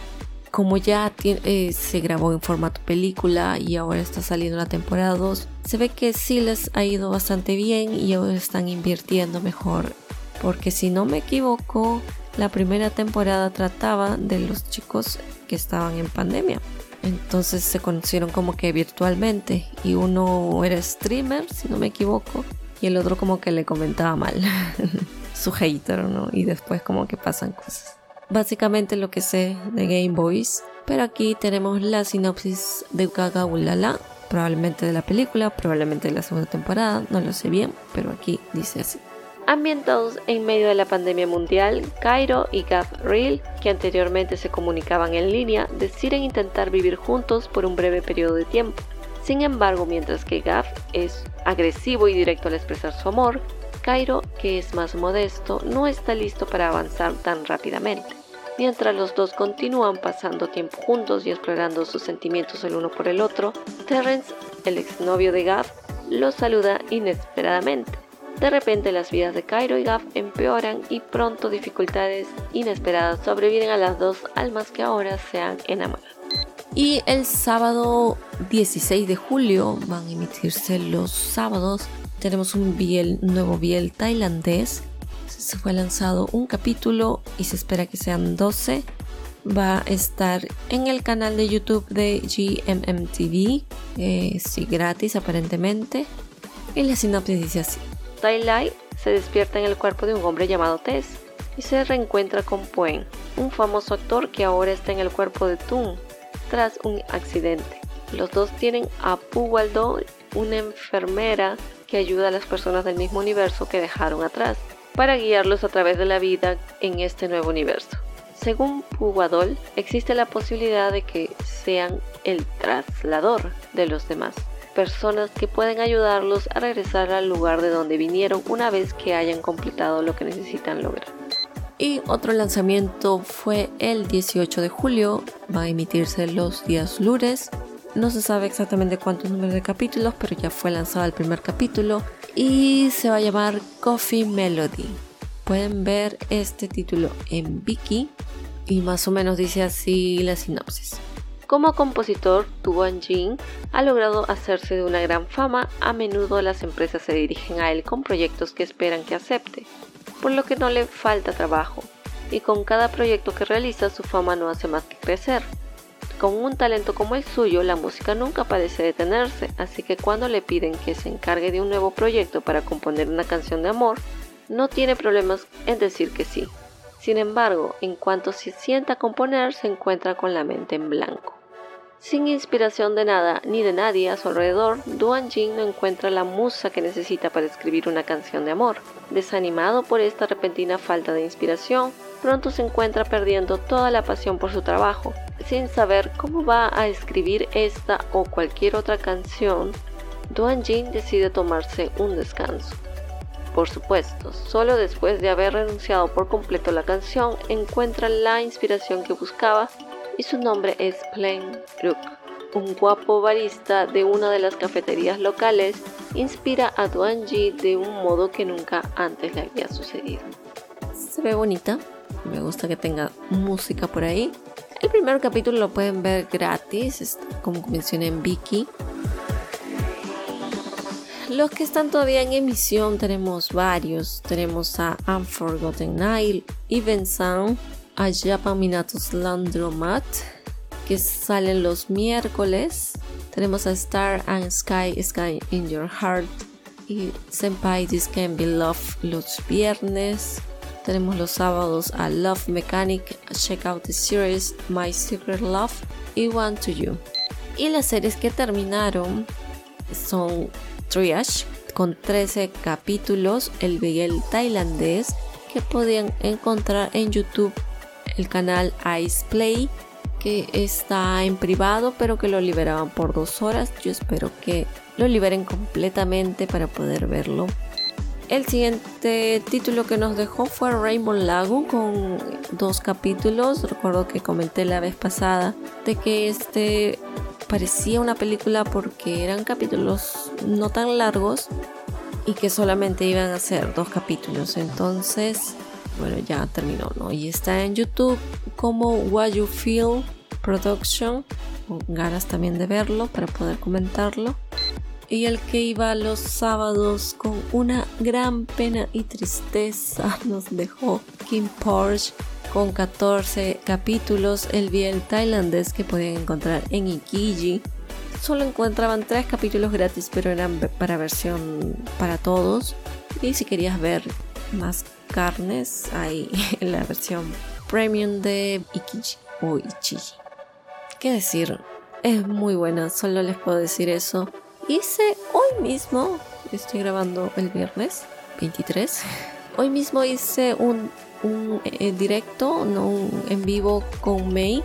Como ya eh, se grabó en formato película y ahora está saliendo la temporada 2, se ve que sí les ha ido bastante bien y ahora están invirtiendo mejor. Porque si no me equivoco, la primera temporada trataba de los chicos que estaban en pandemia. Entonces se conocieron como que virtualmente y uno era streamer, si no me equivoco, y el otro como que le comentaba mal. [laughs] su hater, ¿no? Y después como que pasan cosas. Básicamente lo que sé de Game Boys, pero aquí tenemos la sinopsis de Gaga Ulala, probablemente de la película, probablemente de la segunda temporada, no lo sé bien, pero aquí dice así. Ambientados en medio de la pandemia mundial, Cairo y Gav Real, que anteriormente se comunicaban en línea, deciden intentar vivir juntos por un breve periodo de tiempo. Sin embargo, mientras que Gav es agresivo y directo al expresar su amor, Cairo, que es más modesto, no está listo para avanzar tan rápidamente. Mientras los dos continúan pasando tiempo juntos y explorando sus sentimientos el uno por el otro, Terrence, el exnovio de Gav, los saluda inesperadamente. De repente las vidas de Cairo y Gav empeoran y pronto dificultades inesperadas sobreviven a las dos almas que ahora se han enamorado. Y el sábado 16 de julio van a emitirse los sábados tenemos un nuevo biel tailandés. Se fue lanzado un capítulo y se espera que sean 12. Va a estar en el canal de YouTube de GMMTV. Eh, sí, gratis aparentemente. Y la sinopsis dice así. Tai Lai se despierta en el cuerpo de un hombre llamado Tess y se reencuentra con Puen, un famoso actor que ahora está en el cuerpo de Tung tras un accidente. Los dos tienen a Pu Waldo, una enfermera que ayuda a las personas del mismo universo que dejaron atrás, para guiarlos a través de la vida en este nuevo universo. Según Pugadol, existe la posibilidad de que sean el traslador de los demás, personas que pueden ayudarlos a regresar al lugar de donde vinieron una vez que hayan completado lo que necesitan lograr. Y otro lanzamiento fue el 18 de julio, va a emitirse los días lunes. No se sabe exactamente cuántos números de capítulos, pero ya fue lanzado el primer capítulo y se va a llamar Coffee Melody. Pueden ver este título en Viki y más o menos dice así la sinopsis. Como compositor, Duan Jin ha logrado hacerse de una gran fama. A menudo las empresas se dirigen a él con proyectos que esperan que acepte, por lo que no le falta trabajo, y con cada proyecto que realiza su fama no hace más que crecer. Con un talento como el suyo, la música nunca parece detenerse, así que cuando le piden que se encargue de un nuevo proyecto para componer una canción de amor, no tiene problemas en decir que sí. Sin embargo, en cuanto se sienta a componer, se encuentra con la mente en blanco. Sin inspiración de nada ni de nadie a su alrededor, Duan Jin no encuentra la musa que necesita para escribir una canción de amor. Desanimado por esta repentina falta de inspiración, pronto se encuentra perdiendo toda la pasión por su trabajo. Sin saber cómo va a escribir esta o cualquier otra canción, Duan Jin decide tomarse un descanso. Por supuesto, solo después de haber renunciado por completo a la canción encuentra la inspiración que buscaba y su nombre es Plain Brook. Un guapo barista de una de las cafeterías locales inspira a Duan Ji de un modo que nunca antes le había sucedido. Se ve bonita, me gusta que tenga música por ahí. El primer capítulo lo pueden ver gratis, como mencioné en Viki. Los que están todavía en emisión tenemos varios. Tenemos a Unforgotten Night, Even Sound, a Japan Minatos Landromat, que salen los miércoles. Tenemos a Star and Sky, Sky in Your Heart y Senpai This Can Be Love los viernes. Tenemos los sábados a Love Mechanic, Check Out the Series, My Secret Love y One to You. Y las series que terminaron son Triage con 13 capítulos, el Miguel tailandés que podían encontrar en YouTube el canal Ice Play que está en privado pero que lo liberaban por dos horas. Yo espero que lo liberen completamente para poder verlo. El siguiente título que nos dejó fue Rainbow Lagoon con dos capítulos. Recuerdo que comenté la vez pasada de que este parecía una película porque eran capítulos no tan largos y que solamente iban a ser dos capítulos. Entonces, bueno, ya terminó, ¿no? Y está en YouTube como What You Feel Production. Con ganas también de verlo para poder comentarlo. Y el que iba los sábados con una gran pena y tristeza [laughs] nos dejó Kim Porsche con 14 capítulos, el bien tailandés que podían encontrar en Ikiji. Solo encontraban 3 capítulos gratis, pero eran para versión para todos. Y si querías ver más carnes, hay en [laughs] la versión premium de Ikiji o Ichiji. ¿Qué decir? Es muy buena, solo les puedo decir eso. Hice hoy mismo, estoy grabando el viernes 23. Hoy mismo hice un un eh, directo, no un en vivo con May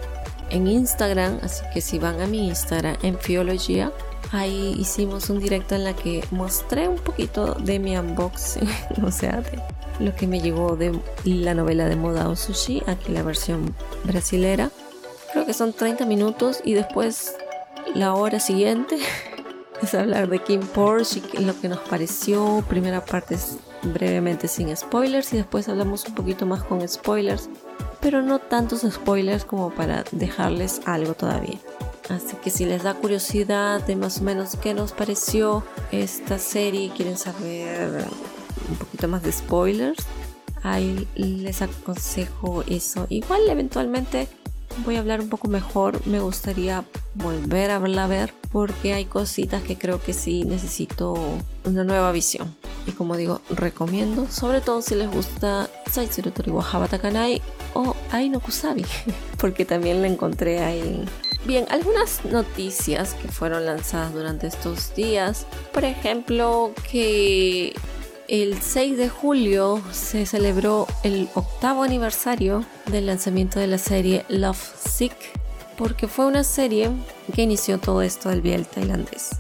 en Instagram, así que si van a mi Instagram en Fiología, ahí hicimos un directo en la que mostré un poquito de mi unboxing, [laughs] o sea, de lo que me llegó de la novela de moda o sushi, aquí la versión brasilera. Creo que son 30 minutos y después la hora siguiente [laughs] es hablar de Kim Porsche y lo que nos pareció. Primera parte es brevemente sin spoilers y después hablamos un poquito más con spoilers, pero no tantos spoilers como para dejarles algo todavía. Así que si les da curiosidad de más o menos qué nos pareció esta serie, quieren saber un poquito más de spoilers, ahí les aconsejo eso. Igual eventualmente voy a hablar un poco mejor, me gustaría volver a verla a ver porque hay cositas que creo que sí necesito una nueva visión. Y como digo, recomiendo, sobre todo si les gusta Saitsuru Toriwa Habatakanai o Aino Kusabi, [laughs] porque también la encontré ahí. Bien, algunas noticias que fueron lanzadas durante estos días, por ejemplo, que el 6 de julio se celebró el octavo aniversario del lanzamiento de la serie Love Sick, porque fue una serie que inició todo esto del biel tailandés.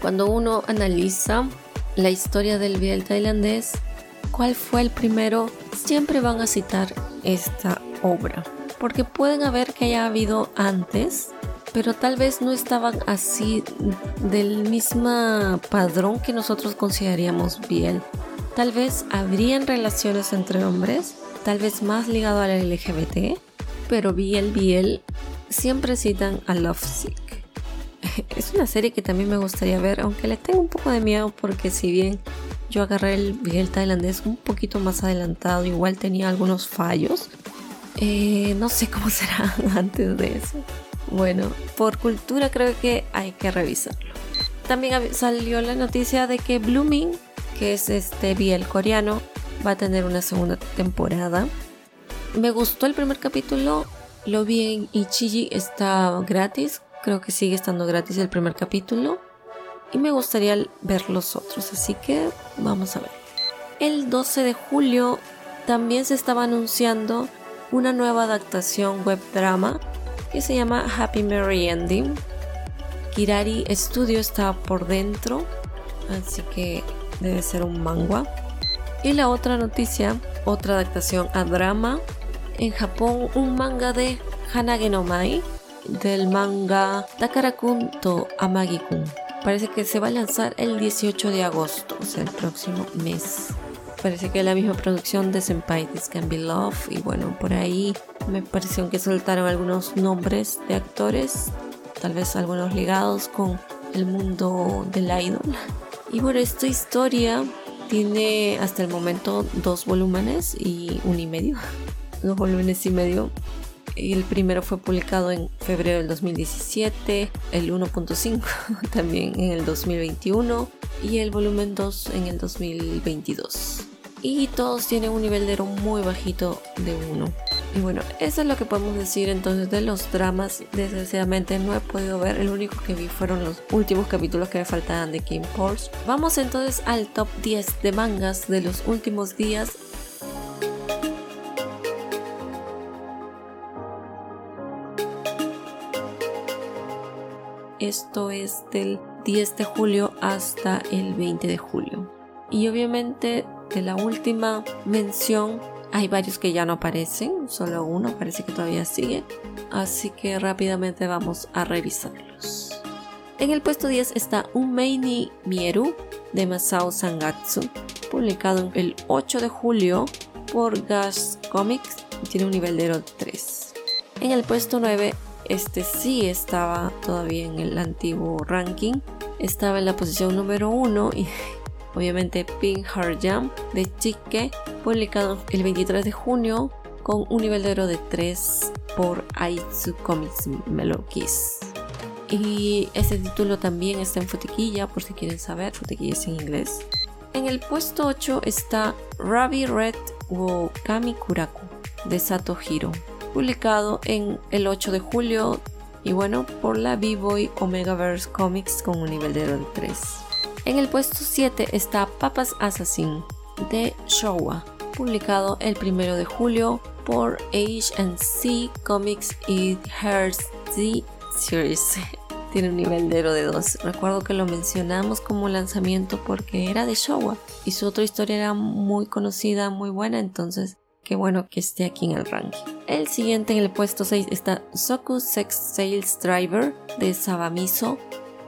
Cuando uno analiza la historia del Biel tailandés, cuál fue el primero, siempre van a citar esta obra. Porque pueden haber que haya habido antes, pero tal vez no estaban así del mismo padrón que nosotros consideraríamos Biel. Tal vez habrían relaciones entre hombres, tal vez más ligado a la LGBT, pero Biel Biel siempre citan a Lovesick. [laughs] Es una serie que también me gustaría ver, aunque le tengo un poco de miedo porque si bien yo agarré el Miguel tailandés un poquito más adelantado, igual tenía algunos fallos. Eh, no sé cómo [laughs] será antes de eso. Bueno, por cultura creo que hay que revisarlo. También salió la noticia de que Blooming, que es este Biel coreano, va a tener una segunda temporada. Me gustó el primer capítulo, lo vi en Ichiji, está gratis, creo que sigue estando gratis el primer capítulo y me gustaría ver los otros, así que vamos a ver. El 12 de julio también se estaba anunciando una nueva adaptación web drama que se llama Happy Merry Ending. Kirari Studio está por dentro, así que debe ser un manga. Y la otra noticia, otra adaptación a drama. En Japón, un manga de Hanage no Mai del manga Takarakun to Amagi-kun Parece que se va a lanzar el 18 de agosto, o sea, el próximo mes. Parece que la misma producción de Senpai This Can Be Love. Y bueno, por ahí me pareció que soltaron algunos nombres de actores, tal vez algunos ligados con el mundo del idol. Y bueno, esta historia tiene hasta el momento dos volúmenes y un y medio. [laughs] Dos volúmenes y medio el primero fue publicado en febrero del 2017, el 1.5 [laughs] también en el 2021 y el volumen 2 en el 2022. Y todos tienen un nivel de oro muy bajito de 1. Y bueno, eso es lo que podemos decir entonces de los dramas. Desgraciadamente no he podido ver, el único que vi fueron los últimos capítulos que me faltaban de King Force. Vamos entonces al top 10 de mangas de los últimos días Esto es del 10 de julio hasta el 20 de julio. Y obviamente de la última mención hay varios que ya no aparecen, solo uno parece que todavía sigue. Así que rápidamente vamos a revisarlos. En el puesto 10 está Umeini Mieru de Masao Sangatsu, publicado el 8 de julio por Gas Comics y tiene un nivel de 3. En el puesto 9 este sí estaba todavía en el antiguo ranking. Estaba en la posición número 1 y obviamente Pink Heart Jam de Chique, publicado el 23 de junio con un nivel de oro de 3 por Aitsu Comics Melokis. Y este título también está en Futequilla, por si quieren saber, Futequilla en inglés. En el puesto 8 está Ravi Red wo Kami Kuraku de Sato Hiro, publicado en el 8 de julio y bueno, por la B-Boy Omegaverse Comics con un nivel de 3. En el puesto 7 está Papas Assassin de Showa, publicado el 1 de julio por H&C Comics y Hearts Series. [laughs] Tiene un nivel de 2. Recuerdo que lo mencionamos como lanzamiento porque era de Showa y su otra historia era muy conocida, muy buena, entonces Qué bueno que esté aquí en el ranking. El siguiente en el puesto 6 está Soku Sex Sales Driver de Sabamiso,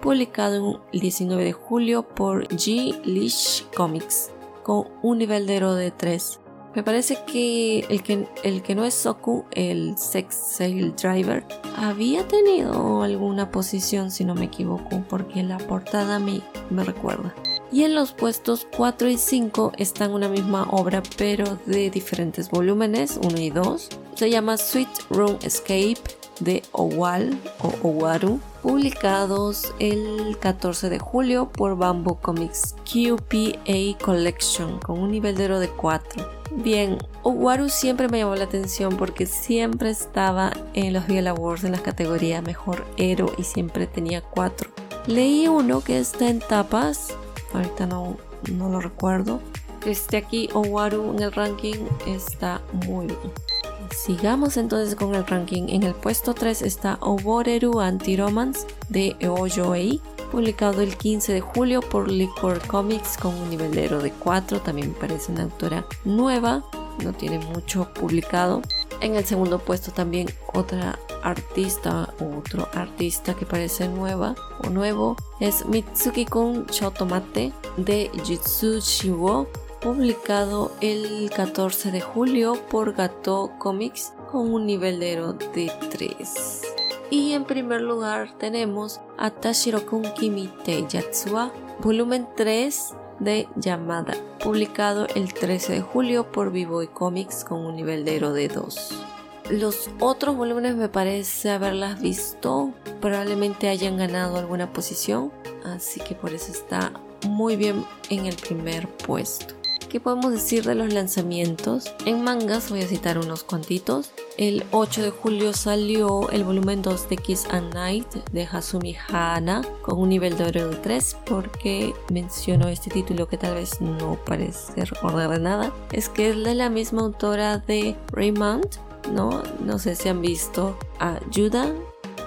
publicado el 19 de julio por G. Leash Comics, con un nivel de oro de 3. Me parece que el, que el que no es Soku, el Sex Sale Driver, había tenido alguna posición, si no me equivoco, porque la portada me, me recuerda y en los puestos 4 y 5 están una misma obra pero de diferentes volúmenes, 1 y 2. Se llama Sweet Room Escape de Owal o Owaru, publicados el 14 de julio por Bamboo Comics QPA Collection con un nivel de oro de 4. Bien, Owaru siempre me llamó la atención porque siempre estaba en los Biel Awards en la categoría Mejor Héroe y siempre tenía 4. Leí uno que está en tapas ahorita no, no lo recuerdo. Este aquí, Owaru en el ranking está muy bien. Sigamos entonces con el ranking. En el puesto 3 está Oboreru Anti-Romance de Eojoei, publicado el 15 de julio por Liquor Comics con un nivelero de 4. También parece una autora nueva, no tiene mucho publicado. En el segundo puesto también otra artista otro artista que parece nueva o nuevo es Mitsuki-kun Shotomate de Jutsu Shiwo publicado el 14 de julio por Gato Comics con un nivelero de 3. Y en primer lugar tenemos a Tashiro-kun Kimite Yatsua, volumen 3 de Yamada, publicado el 13 de julio por Vivo Comics con un nivelero de 2. Los otros volúmenes me parece haberlas visto, probablemente hayan ganado alguna posición, así que por eso está muy bien en el primer puesto. ¿Qué podemos decir de los lanzamientos? En mangas voy a citar unos cuantitos. El 8 de julio salió el volumen 2 de Kiss and Night de Hasumi Hana con un nivel de oro de 3 porque menciono este título que tal vez no parece recordar nada. Es que es de la misma autora de Raymond, ¿no? No sé si han visto a Judah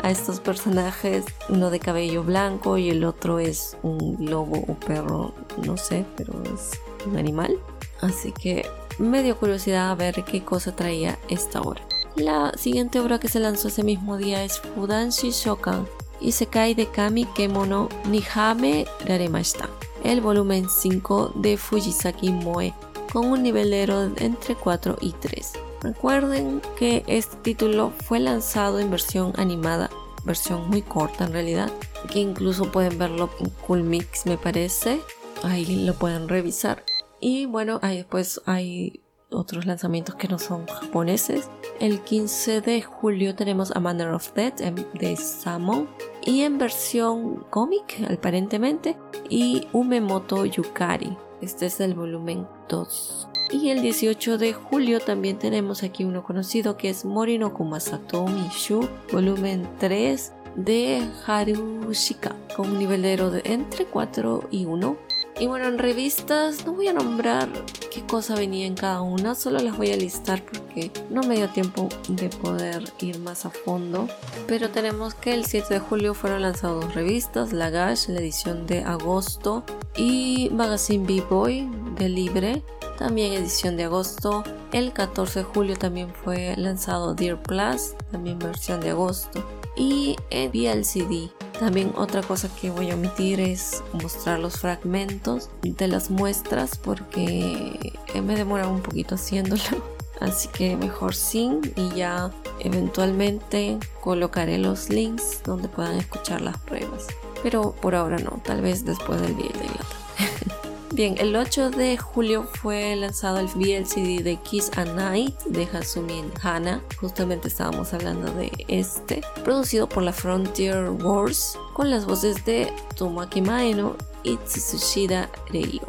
a estos personajes, uno de cabello blanco y el otro es un lobo o perro, no sé, pero es un animal. Así que me dio curiosidad a ver qué cosa traía esta obra. La siguiente obra que se lanzó ese mismo día es Fudanshi Shokan Isekai de Kami Kemono Nihame Raremashita, el volumen 5 de Fujisaki Moe, con un nivelero entre 4 y 3. Recuerden que este título fue lanzado en versión animada, versión muy corta en realidad, que incluso pueden verlo en Cool Mix me parece, ahí lo pueden revisar. Y bueno, ahí después hay otros lanzamientos que no son japoneses. El 15 de julio tenemos A Manner of Death de Samon y en versión cómic aparentemente y Umemoto Yukari. Este es el volumen 2. Y el 18 de julio también tenemos aquí uno conocido que es Morino Kumasato Mishu, volumen 3 de Harushika, con un nivelero de entre 4 y 1. Y bueno, en revistas no voy a nombrar qué cosa venía en cada una, solo las voy a listar porque no me dio tiempo de poder ir más a fondo. Pero tenemos que el 7 de julio fueron lanzadas dos revistas, Lagash, la edición de agosto, y Magazine B-Boy de Libre, también edición de agosto. El 14 de julio también fue lanzado Dear Plus, también versión de agosto. Y en VLCD. También otra cosa que voy a omitir es mostrar los fragmentos de las muestras porque me demora un poquito haciéndolo. [laughs] Así que mejor sin y ya eventualmente colocaré los links donde puedan escuchar las pruebas. Pero por ahora no, tal vez después del video de [laughs] Bien, el 8 de julio fue lanzado el VLCD de Kiss a Night de Hasumi Hana. Justamente estábamos hablando de este. Producido por la Frontier Wars con las voces de Tomoaki Maeno y Tsushida Reio.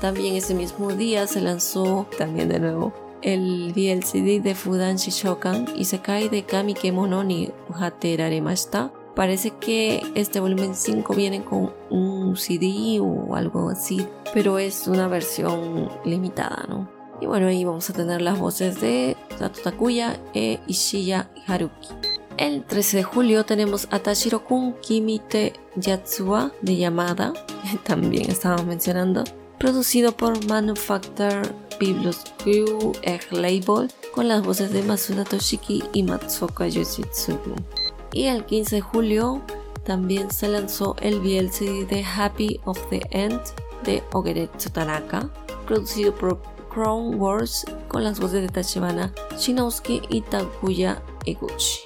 También ese mismo día se lanzó, también de nuevo, el VLCD de Fudan Shishokan y se cae de Kami Kemono ni Hateraremashita Parece que este volumen 5 viene con un CD o algo así, pero es una versión limitada, ¿no? Y bueno, ahí vamos a tener las voces de Sato Takuya e Ishiya Haruki. El 13 de julio tenemos a Tashiro-kun Kimite Yatsuwa de Yamada, [laughs] también estábamos mencionando, producido por Manufacture Biblos Egg Label, con las voces de Masuda Toshiki y Matsuoka Yoshitsugu. Y el 15 de julio también se lanzó el VLCD de Happy of the End de Ogeretsu Tanaka, producido por Crown Wars con las voces de Tachibana Shinouski y Takuya Eguchi.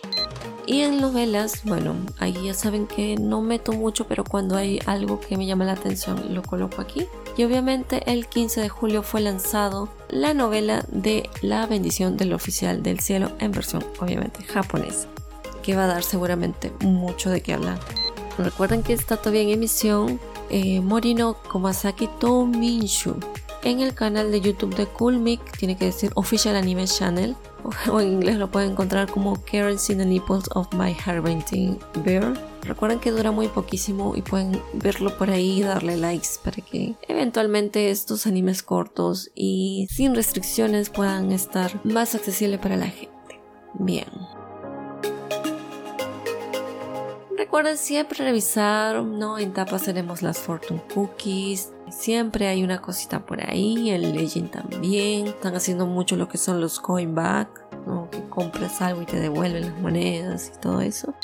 Y en novelas, bueno, ahí ya saben que no meto mucho, pero cuando hay algo que me llama la atención lo coloco aquí. Y obviamente el 15 de julio fue lanzado la novela de La bendición del oficial del cielo en versión obviamente japonesa que va a dar seguramente mucho de qué hablar. Recuerden que está todavía en emisión eh, Morino Komasaki Tominshu en el canal de YouTube de Coolmic, tiene que decir Official Anime Channel, [laughs] o en inglés lo pueden encontrar como Karen in the Nipples of My Painting Bear. Recuerden que dura muy poquísimo y pueden verlo por ahí y darle likes para que eventualmente estos animes cortos y sin restricciones puedan estar más accesibles para la gente. Bien. Recuerden siempre revisar, ¿no? En tapas tenemos las Fortune Cookies. Siempre hay una cosita por ahí. El Legend también. Están haciendo mucho lo que son los coin back, ¿no? Que compras algo y te devuelven las monedas y todo eso.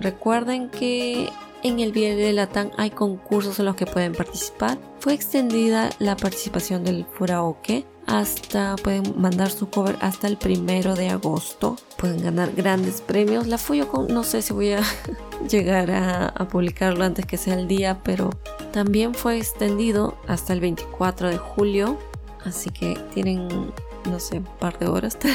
Recuerden que en el Biel de Latam hay concursos en los que pueden participar. Fue extendida la participación del Furaoke hasta pueden mandar su cover hasta el primero de agosto. Pueden ganar grandes premios. La Fuyocon no sé si voy a [laughs] llegar a, publicarlo antes que sea el día, pero también fue extendido hasta el 24 de julio. Así que tienen, no sé, un par de horas [laughs] tal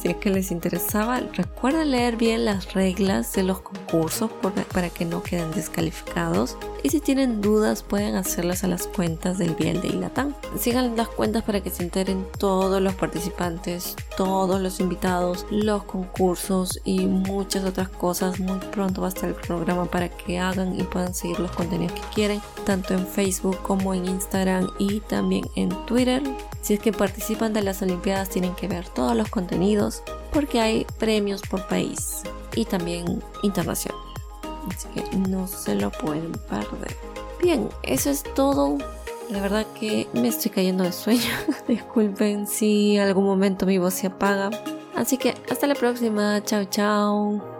si es que les interesaba, recuerden leer bien las reglas de los concursos para que no queden descalificados. Y si tienen dudas, pueden hacerlas a las cuentas del Biel de Ilatán. Sigan las cuentas para que se enteren todos los participantes, todos los invitados, los concursos y muchas otras cosas. Muy pronto va a estar el programa para que hagan y puedan seguir los contenidos que quieren, tanto en Facebook como en Instagram y también en Twitter. Si es que participan de las Olimpiadas tienen que ver todos los contenidos porque hay premios por país y también internacional. Así que no se lo pueden perder. Bien, eso es todo. La verdad que me estoy cayendo de sueño. [laughs] Disculpen si algún momento mi voz se apaga. Así que hasta la próxima. Chao, chao.